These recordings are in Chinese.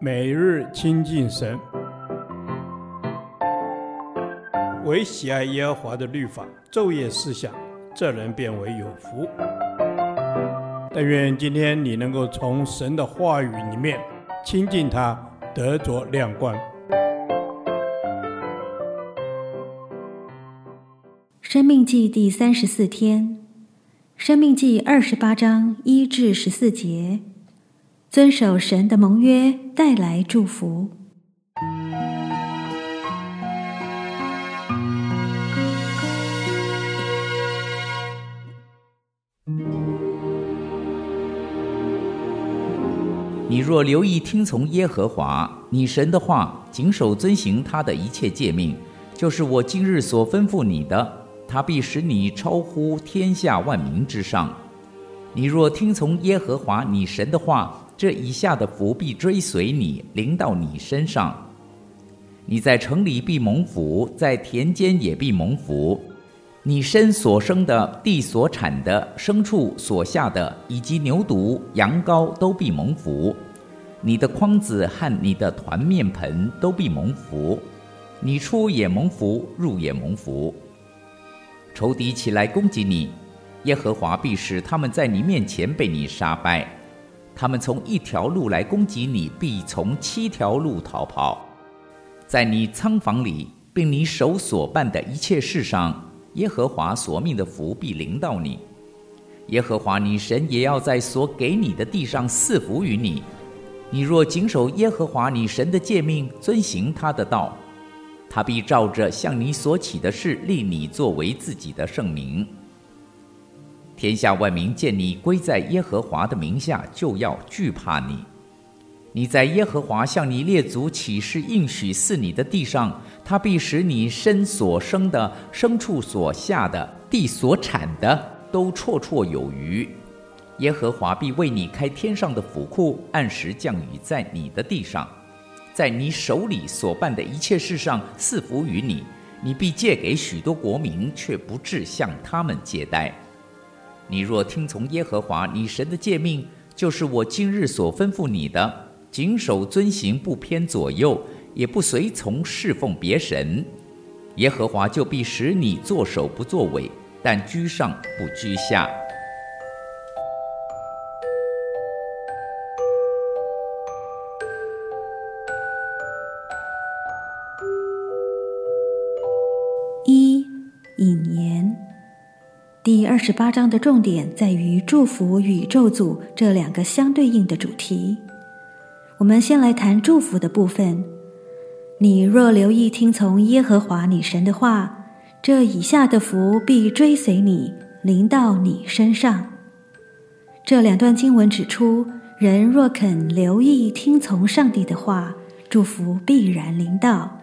每日亲近神，唯喜爱耶和华的律法，昼夜思想，这人便为有福。但愿今天你能够从神的话语里面亲近他，得着亮光。生命记第三十四天，生命记二十八章一至十四节。遵守神的盟约，带来祝福。你若留意听从耶和华你神的话，谨守遵行他的一切诫命，就是我今日所吩咐你的，他必使你超乎天下万民之上。你若听从耶和华你神的话，这以下的福必追随你，临到你身上。你在城里必蒙福，在田间也必蒙福。你身所生的、地所产的、牲畜所下的，以及牛犊、羊羔都必蒙福。你的筐子和你的团面盆都必蒙福。你出也蒙福，入也蒙福。仇敌起来攻击你，耶和华必使他们在你面前被你杀败。他们从一条路来攻击你，必从七条路逃跑。在你仓房里，并你手所办的一切事上，耶和华所命的福必临到你。耶和华你神也要在所给你的地上赐福于你。你若谨守耶和华你神的诫命，遵行他的道，他必照着向你所起的事，立你作为自己的圣名。天下万民见你归在耶和华的名下，就要惧怕你。你在耶和华向你列祖起誓应许赐你的地上，他必使你身所生的、牲畜所下的、地所产的，都绰绰有余。耶和华必为你开天上的府库，按时降雨在你的地上，在你手里所办的一切事上赐福于你。你必借给许多国民，却不至向他们借贷。你若听从耶和华你神的诫命，就是我今日所吩咐你的，谨守遵行，不偏左右，也不随从侍奉别神，耶和华就必使你作首不作尾，但居上不居下。第二十八章的重点在于祝福与咒诅这两个相对应的主题。我们先来谈祝福的部分。你若留意听从耶和华你神的话，这以下的福必追随你，临到你身上。这两段经文指出，人若肯留意听从上帝的话，祝福必然临到。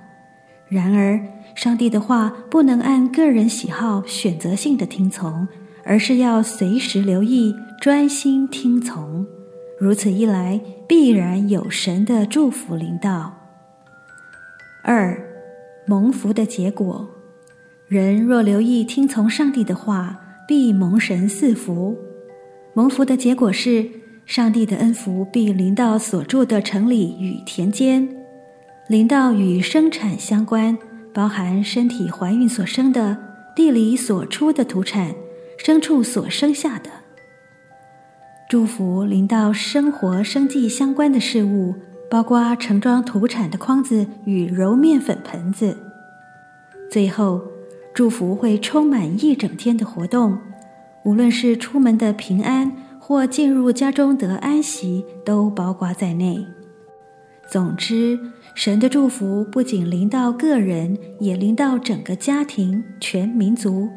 然而，上帝的话不能按个人喜好选择性的听从，而是要随时留意、专心听从。如此一来，必然有神的祝福临到。二、蒙福的结果：人若留意听从上帝的话，必蒙神赐福。蒙福的结果是，上帝的恩福必临到所住的城里与田间，临到与生产相关。包含身体怀孕所生的、地里所出的土产、牲畜所生下的。祝福临到生活生计相关的事物，包括盛装土产的筐子与揉面粉盆子。最后，祝福会充满一整天的活动，无论是出门的平安，或进入家中得安息，都包括在内。总之，神的祝福不仅临到个人，也临到整个家庭、全民族，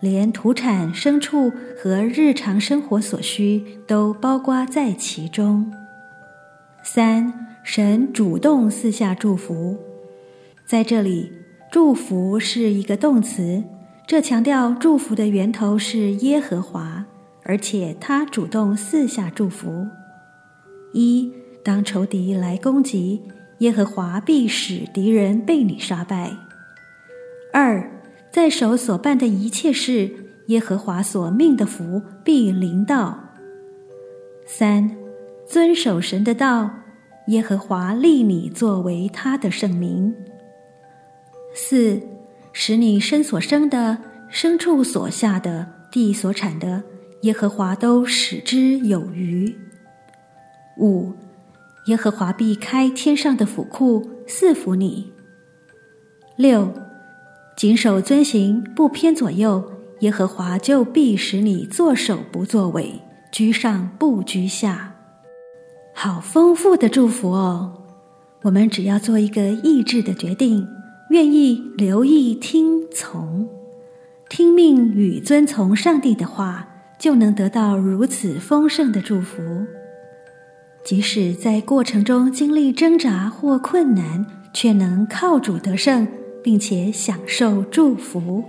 连土产、牲畜和日常生活所需都包括在其中。三，神主动四下祝福，在这里，祝福是一个动词，这强调祝福的源头是耶和华，而且他主动四下祝福。一。当仇敌来攻击，耶和华必使敌人被你杀败。二，在手所办的一切事，耶和华所命的福必临到。三，遵守神的道，耶和华立你作为他的圣名。四，使你身所生的、牲畜所下的、地所产的，耶和华都使之有余。五，耶和华必开天上的府库，赐福你。六，谨守遵行，不偏左右，耶和华就必使你作首不作尾，居上不居下。好丰富的祝福哦！我们只要做一个意志的决定，愿意留意听从、听命与遵从上帝的话，就能得到如此丰盛的祝福。即使在过程中经历挣扎或困难，却能靠主得胜，并且享受祝福。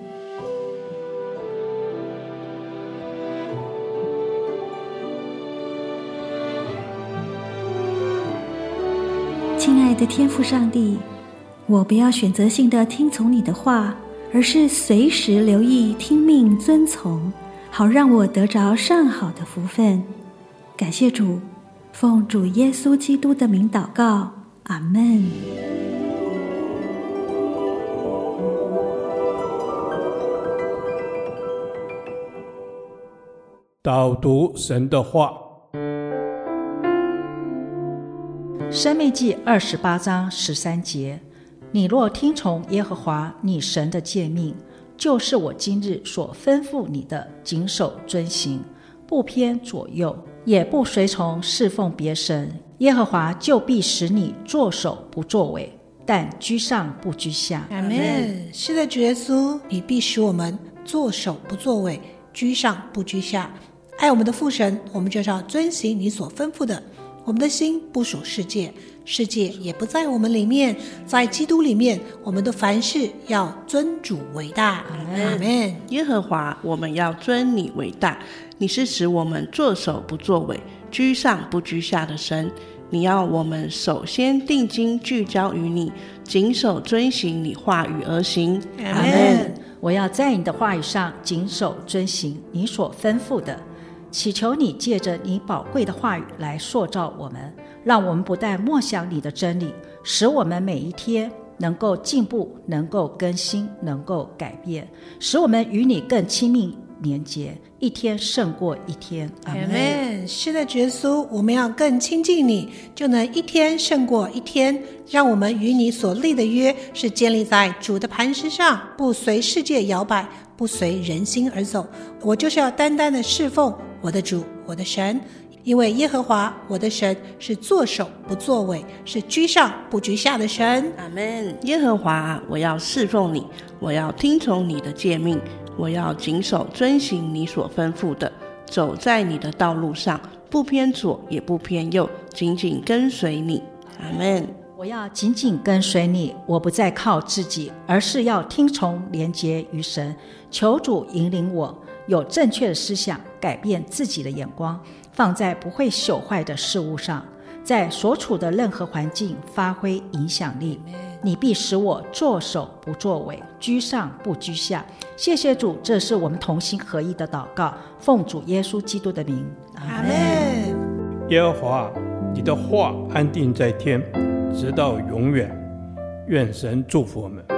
亲爱的天父上帝，我不要选择性的听从你的话，而是随时留意听命遵从，好让我得着上好的福分。感谢主，奉主耶稣基督的名祷告，阿门。导读神的话，《生命记》二十八章十三节：你若听从耶和华你神的诫命，就是我今日所吩咐你的，谨守遵行，不偏左右，也不随从侍奉别神，耶和华就必使你作首不作尾，但居上不居下。阿门。是的，主耶稣，你必使我们作首不作尾，居上不居下。爱我们的父神，我们就是要遵行你所吩咐的。我们的心不属世界，世界也不在我们里面。在基督里面，我们的凡事要尊主为大。阿门。耶和华，我们要尊你为大。你是使我们作首不作尾，居上不居下的神。你要我们首先定睛聚焦于你，谨守遵行你话语而行。阿门。我要在你的话语上谨守遵行你所吩咐的。祈求你借着你宝贵的话语来塑造我们，让我们不但默想你的真理，使我们每一天能够进步，能够更新，能够改变，使我们与你更亲密连结，一天胜过一天。阿门。是的，耶稣，我们要更亲近你，就能一天胜过一天。让我们与你所立的约是建立在主的磐石上，不随世界摇摆，不随人心而走。我就是要单单的侍奉。我的主，我的神，因为耶和华我的神是作首不作尾，是居上不居下的神。阿门。耶和华，我要侍奉你，我要听从你的诫命，我要谨守遵行你所吩咐的，走在你的道路上，不偏左也不偏右，紧紧跟随你。阿门。我要紧紧跟随你，我不再靠自己，而是要听从连结于神，求主引领我。有正确的思想，改变自己的眼光，放在不会朽坏的事物上，在所处的任何环境发挥影响力。你必使我作首不作尾，居上不居下。谢谢主，这是我们同心合意的祷告，奉主耶稣基督的名，阿门。耶和华，你的话安定在天，直到永远。愿神祝福我们。